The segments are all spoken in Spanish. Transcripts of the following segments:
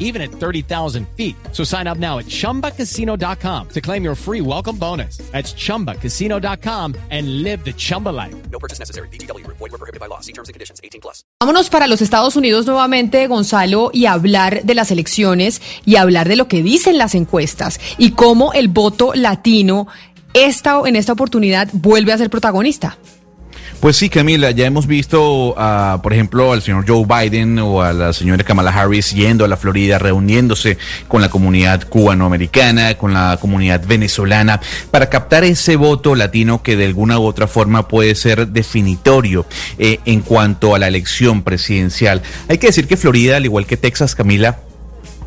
even at 30,000 feet. So sign up now at chumbacasino.com to claim your free welcome bonus. That's chumbacasino.com and live the Chumba life. No purchase necessary. BGW. Void were prohibited by law. See terms and conditions. 18 plus. Vámonos para los Estados Unidos nuevamente, Gonzalo, y hablar de las elecciones y hablar de lo que dicen las encuestas y cómo el voto latino esta, en esta oportunidad vuelve a ser protagonista. Pues sí, Camila, ya hemos visto, por ejemplo, al señor Joe Biden o a la señora Kamala Harris yendo a la Florida, reuniéndose con la comunidad cubanoamericana, con la comunidad venezolana, para captar ese voto latino que de alguna u otra forma puede ser definitorio eh, en cuanto a la elección presidencial. Hay que decir que Florida, al igual que Texas, Camila,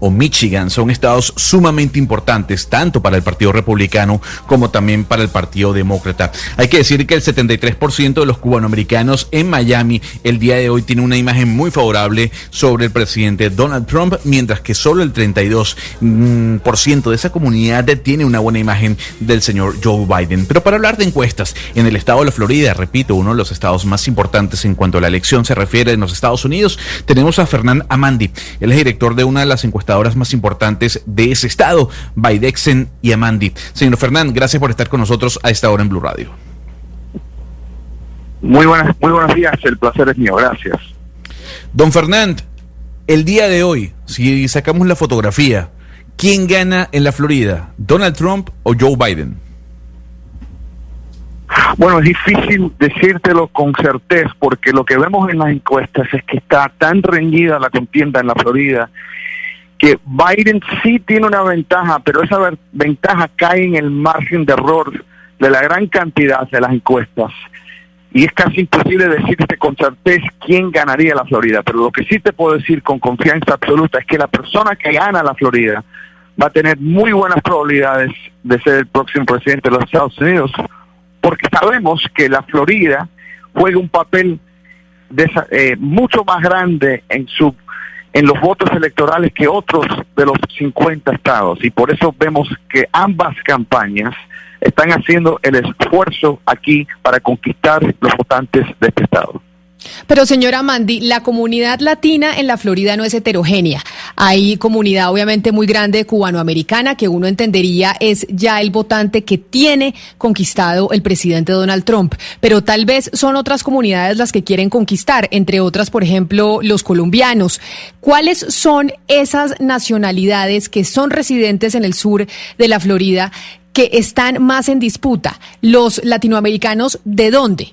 o Michigan son estados sumamente importantes, tanto para el Partido Republicano como también para el Partido Demócrata. Hay que decir que el 73% de los cubanoamericanos en Miami el día de hoy tiene una imagen muy favorable sobre el presidente Donald Trump, mientras que solo el 32% de esa comunidad tiene una buena imagen del señor Joe Biden. Pero para hablar de encuestas, en el estado de la Florida, repito, uno de los estados más importantes en cuanto a la elección se refiere en los Estados Unidos, tenemos a Fernán Amandi. Él es director de una de las encuestas más importantes de ese estado, Baidexen y Amandi. Señor Fernán, gracias por estar con nosotros a esta hora en Blue Radio. Muy buenas, muy buenos días, el placer es mío, gracias. Don Fernán, el día de hoy, si sacamos la fotografía, ¿quién gana en la Florida? ¿Donald Trump o Joe Biden? Bueno, es difícil decírtelo con certeza porque lo que vemos en las encuestas es que está tan reñida la contienda en la Florida que Biden sí tiene una ventaja, pero esa ventaja cae en el margen de error de la gran cantidad de las encuestas. Y es casi imposible decirte con certeza quién ganaría la Florida, pero lo que sí te puedo decir con confianza absoluta es que la persona que gana la Florida va a tener muy buenas probabilidades de ser el próximo presidente de los Estados Unidos, porque sabemos que la Florida juega un papel eh, mucho más grande en su en los votos electorales que otros de los 50 estados. Y por eso vemos que ambas campañas están haciendo el esfuerzo aquí para conquistar los votantes de este estado. Pero señora Mandy, la comunidad latina en la Florida no es heterogénea. Hay comunidad obviamente muy grande cubanoamericana que uno entendería es ya el votante que tiene conquistado el presidente Donald Trump. Pero tal vez son otras comunidades las que quieren conquistar, entre otras, por ejemplo, los colombianos. ¿Cuáles son esas nacionalidades que son residentes en el sur de la Florida que están más en disputa? ¿Los latinoamericanos de dónde?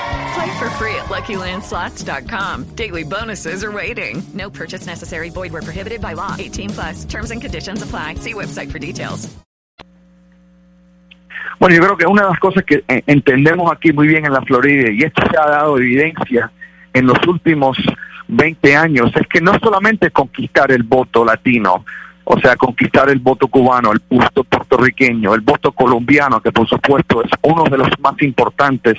Play for free at LuckyLandSlots.com. Daily bonuses are waiting. No purchase necessary. Void where prohibited by law. 18 plus. Terms and conditions apply. See website for details. Bueno, yo creo que una de las cosas que eh, entendemos aquí muy bien en la Florida, y esto se ha dado evidencia en los últimos 20 años, es que no solamente conquistar el voto latino, o sea, conquistar el voto cubano, el voto puertorriqueño, el voto colombiano, que por supuesto es uno de los más importantes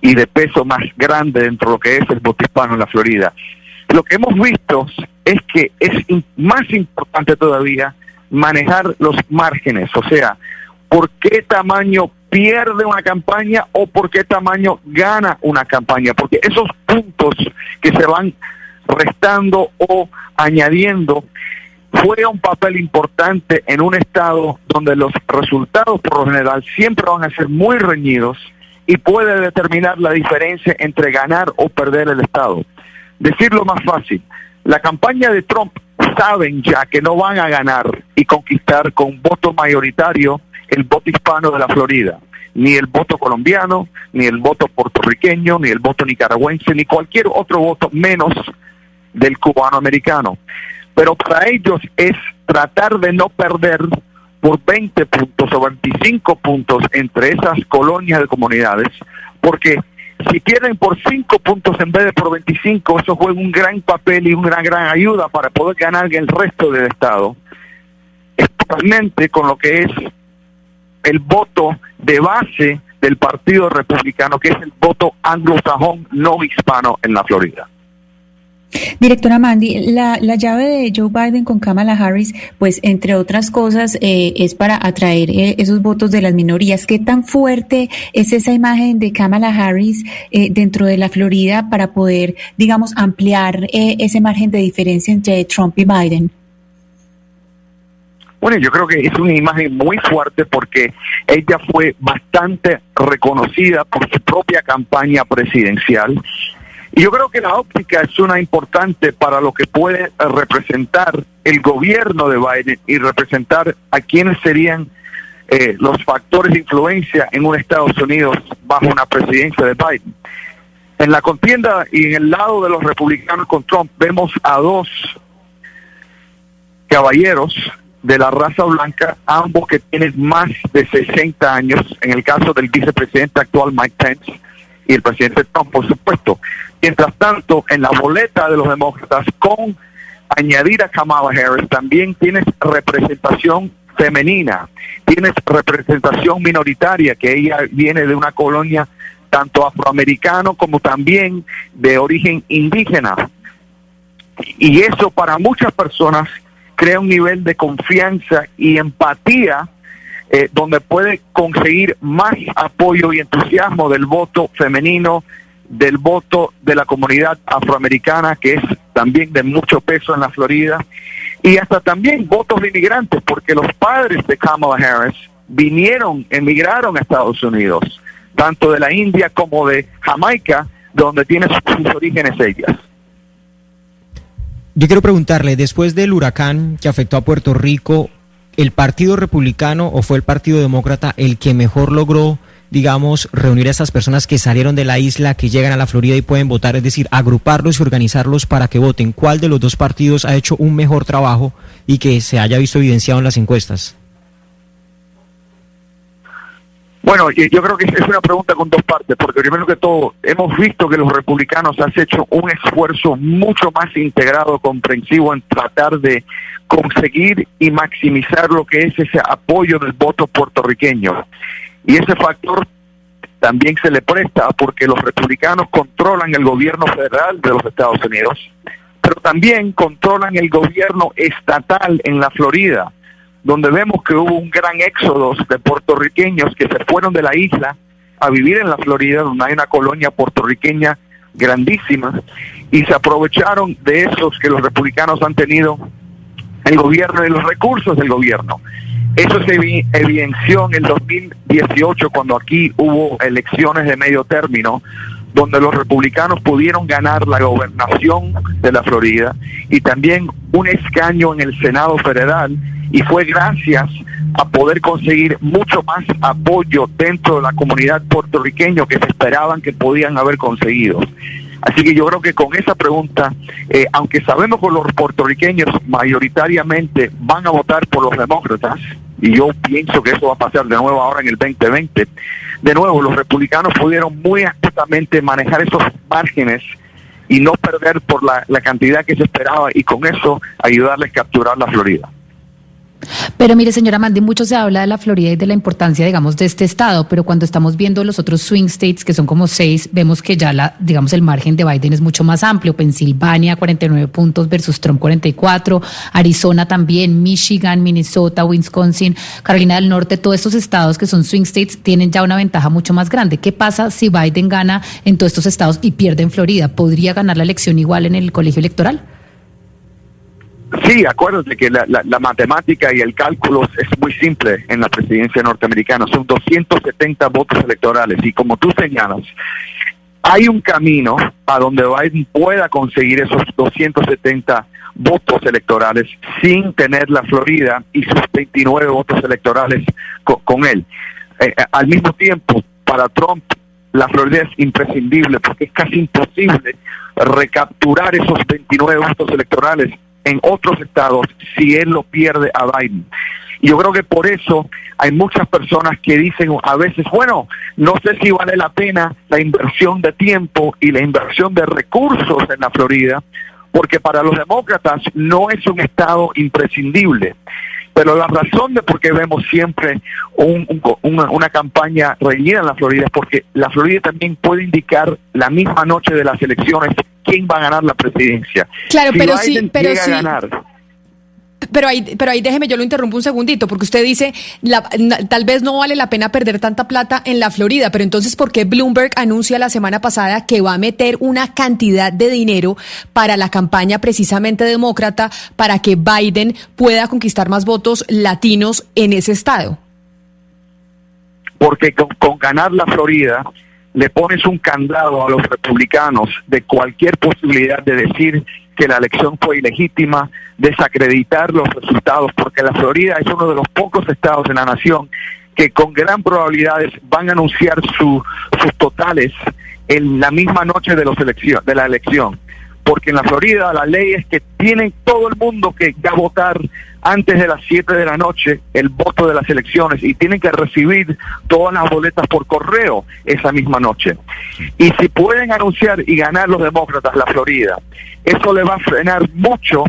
y de peso más grande dentro de lo que es el voto hispano en la Florida. Lo que hemos visto es que es más importante todavía manejar los márgenes, o sea, por qué tamaño pierde una campaña o por qué tamaño gana una campaña, porque esos puntos que se van restando o añadiendo juega un papel importante en un estado donde los resultados por lo general siempre van a ser muy reñidos y puede determinar la diferencia entre ganar o perder el estado. Decirlo más fácil, la campaña de Trump saben ya que no van a ganar y conquistar con voto mayoritario el voto hispano de la Florida, ni el voto colombiano, ni el voto puertorriqueño, ni el voto nicaragüense, ni cualquier otro voto menos del cubano americano. Pero para ellos es tratar de no perder por 20 puntos o 25 puntos entre esas colonias de comunidades, porque si pierden por 5 puntos en vez de por 25, eso juega un gran papel y una gran, gran ayuda para poder ganar el resto del Estado, especialmente con lo que es el voto de base del Partido Republicano, que es el voto anglosajón no hispano en la Florida. Directora Mandy, la, la, llave de Joe Biden con Kamala Harris, pues entre otras cosas, eh, es para atraer eh, esos votos de las minorías. ¿Qué tan fuerte es esa imagen de Kamala Harris eh, dentro de la Florida para poder, digamos, ampliar eh, ese margen de diferencia entre Trump y Biden? Bueno, yo creo que es una imagen muy fuerte porque ella fue bastante reconocida por su propia campaña presidencial y yo creo que la óptica es una importante para lo que puede representar el gobierno de Biden y representar a quienes serían eh, los factores de influencia en un Estados Unidos bajo una presidencia de Biden. En la contienda y en el lado de los republicanos con Trump vemos a dos caballeros de la raza blanca, ambos que tienen más de 60 años, en el caso del vicepresidente actual Mike Pence y el presidente Trump, por supuesto. Mientras tanto, en la boleta de los demócratas, con añadir a Kamala Harris, también tienes representación femenina, tienes representación minoritaria, que ella viene de una colonia tanto afroamericano como también de origen indígena. Y eso para muchas personas crea un nivel de confianza y empatía eh, donde puede conseguir más apoyo y entusiasmo del voto femenino, del voto de la comunidad afroamericana, que es también de mucho peso en la Florida, y hasta también votos de inmigrantes, porque los padres de Kamala Harris vinieron, emigraron a Estados Unidos, tanto de la India como de Jamaica, donde tiene sus orígenes ellas. Yo quiero preguntarle, después del huracán que afectó a Puerto Rico, ¿el Partido Republicano o fue el Partido Demócrata el que mejor logró digamos, reunir a esas personas que salieron de la isla, que llegan a la Florida y pueden votar, es decir, agruparlos y organizarlos para que voten. ¿Cuál de los dos partidos ha hecho un mejor trabajo y que se haya visto evidenciado en las encuestas? Bueno, yo creo que es una pregunta con dos partes, porque primero que todo, hemos visto que los republicanos han hecho un esfuerzo mucho más integrado, comprensivo en tratar de conseguir y maximizar lo que es ese apoyo del voto puertorriqueño. Y ese factor también se le presta porque los republicanos controlan el gobierno federal de los Estados Unidos, pero también controlan el gobierno estatal en la Florida, donde vemos que hubo un gran éxodo de puertorriqueños que se fueron de la isla a vivir en la Florida, donde hay una colonia puertorriqueña grandísima, y se aprovecharon de esos que los republicanos han tenido el gobierno y los recursos del gobierno. Eso se evidenció en el 2018 cuando aquí hubo elecciones de medio término, donde los republicanos pudieron ganar la gobernación de la Florida y también un escaño en el Senado federal y fue gracias a poder conseguir mucho más apoyo dentro de la comunidad puertorriqueña que se esperaban que podían haber conseguido. Así que yo creo que con esa pregunta, eh, aunque sabemos que los puertorriqueños mayoritariamente van a votar por los demócratas, y yo pienso que eso va a pasar de nuevo ahora en el 2020, de nuevo los republicanos pudieron muy activamente manejar esos márgenes y no perder por la cantidad que se esperaba y con eso ayudarles a capturar la Florida. Pero mire, señora Mandy, mucho se habla de la Florida y de la importancia, digamos, de este estado, pero cuando estamos viendo los otros swing states, que son como seis, vemos que ya, la, digamos, el margen de Biden es mucho más amplio. Pensilvania, 49 puntos versus Trump, 44. Arizona también, Michigan, Minnesota, Wisconsin, Carolina del Norte, todos estos estados que son swing states tienen ya una ventaja mucho más grande. ¿Qué pasa si Biden gana en todos estos estados y pierde en Florida? ¿Podría ganar la elección igual en el colegio electoral? Sí, acuérdate que la, la, la, matemática y el cálculo es muy simple en la presidencia norteamericana. Son 270 votos electorales y como tú señalas, hay un camino a donde Biden pueda conseguir esos 270 votos electorales sin tener la Florida y sus 29 votos electorales con, con él. Eh, al mismo tiempo, para Trump, la Florida es imprescindible porque es casi imposible recapturar esos 29 votos electorales en otros estados si él lo pierde a Biden. Y yo creo que por eso hay muchas personas que dicen a veces, bueno, no sé si vale la pena la inversión de tiempo y la inversión de recursos en la Florida, porque para los demócratas no es un estado imprescindible. Pero la razón de por qué vemos siempre una, campaña reñida en la Florida es porque la Florida también puede indicar la misma noche de las elecciones quién va a ganar la presidencia. Claro, pero sí, pero sí. Pero ahí, pero ahí déjeme, yo lo interrumpo un segundito, porque usted dice, la, tal vez no vale la pena perder tanta plata en la Florida, pero entonces, ¿por qué Bloomberg anuncia la semana pasada que va a meter una cantidad de dinero para la campaña precisamente demócrata para que Biden pueda conquistar más votos latinos en ese estado? Porque con ganar la Florida, le pones un candado a los republicanos de cualquier posibilidad de decir que la elección fue ilegítima, desacreditar los resultados, porque la Florida es uno de los pocos estados en la nación que con gran probabilidades van a anunciar sus totales en la misma noche de, los de la elección porque en la Florida la ley es que tienen todo el mundo que ya votar antes de las 7 de la noche el voto de las elecciones y tienen que recibir todas las boletas por correo esa misma noche. Y si pueden anunciar y ganar los demócratas la Florida, eso le va a frenar mucho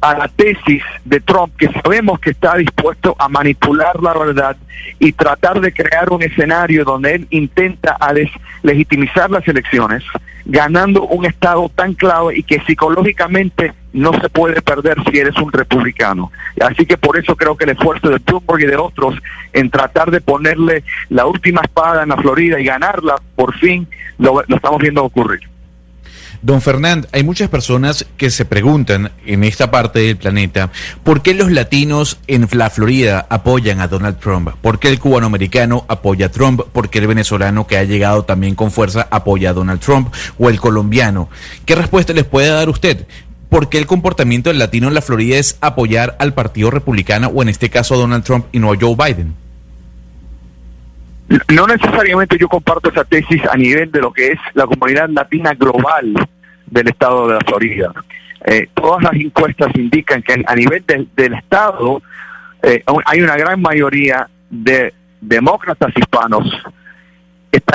a la tesis de Trump, que sabemos que está dispuesto a manipular la verdad y tratar de crear un escenario donde él intenta a deslegitimizar las elecciones, ganando un estado tan clave y que psicológicamente no se puede perder si eres un republicano. Así que por eso creo que el esfuerzo de Bloomberg y de otros en tratar de ponerle la última espada en la Florida y ganarla, por fin lo estamos viendo ocurrir. Don Fernand, hay muchas personas que se preguntan en esta parte del planeta por qué los latinos en la Florida apoyan a Donald Trump, por qué el cubanoamericano apoya a Trump, por qué el venezolano que ha llegado también con fuerza apoya a Donald Trump o el colombiano. ¿Qué respuesta les puede dar usted? ¿Por qué el comportamiento del latino en la Florida es apoyar al Partido Republicano o en este caso a Donald Trump y no a Joe Biden? No necesariamente yo comparto esa tesis a nivel de lo que es la comunidad latina global del estado de la Florida. Eh, todas las encuestas indican que a nivel del estado eh, hay una gran mayoría de demócratas hispanos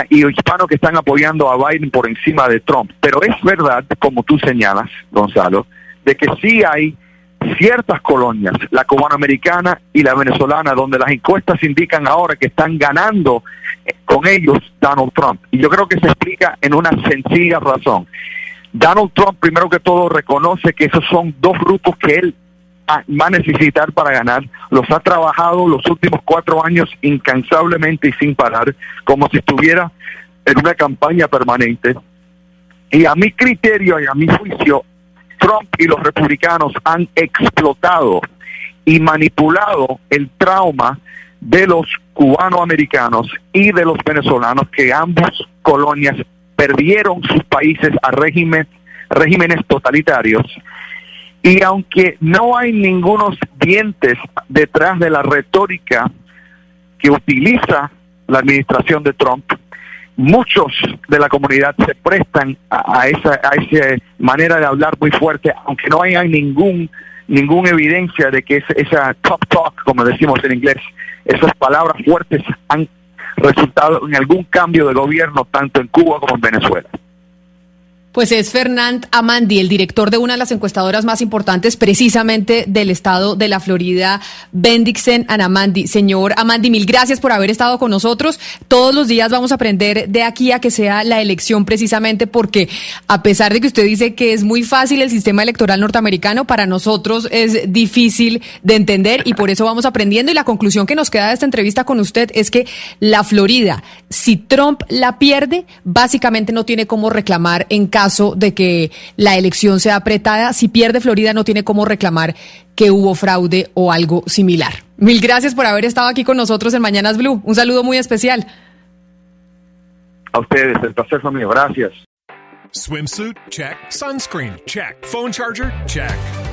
y hispanos que están apoyando a Biden por encima de Trump. Pero es verdad, como tú señalas, Gonzalo, de que sí hay ciertas colonias, la cubanoamericana y la venezolana, donde las encuestas indican ahora que están ganando eh, con ellos Donald Trump. Y yo creo que se explica en una sencilla razón. Donald Trump, primero que todo, reconoce que esos son dos grupos que él va a necesitar para ganar. Los ha trabajado los últimos cuatro años incansablemente y sin parar, como si estuviera en una campaña permanente. Y a mi criterio y a mi juicio, Trump y los republicanos han explotado y manipulado el trauma de los cubanoamericanos y de los venezolanos que ambas colonias perdieron sus países a regímenes totalitarios. Y aunque no hay ningunos dientes detrás de la retórica que utiliza la administración de Trump, muchos de la comunidad se prestan a, esa, a esa manera de hablar muy fuerte, aunque no haya ningún ninguna evidencia de que esa top talk, como decimos en inglés, esas palabras fuertes han resultado en algún cambio de gobierno tanto en Cuba como en Venezuela. Pues es Fernand Amandi, el director de una de las encuestadoras más importantes precisamente del estado de la Florida, Bendixen Anamandi. Señor Amandi, mil gracias por haber estado con nosotros. Todos los días vamos a aprender de aquí a que sea la elección precisamente porque a pesar de que usted dice que es muy fácil el sistema electoral norteamericano, para nosotros es difícil de entender y por eso vamos aprendiendo. Y la conclusión que nos queda de esta entrevista con usted es que la Florida, si Trump la pierde, básicamente no tiene cómo reclamar en caso caso de que la elección sea apretada, si pierde Florida no tiene cómo reclamar que hubo fraude o algo similar. Mil gracias por haber estado aquí con nosotros en Mañanas Blue. Un saludo muy especial. A ustedes, el placer fue mío. Gracias. Swimsuit? Check. Sunscreen? Check. Phone charger? Check.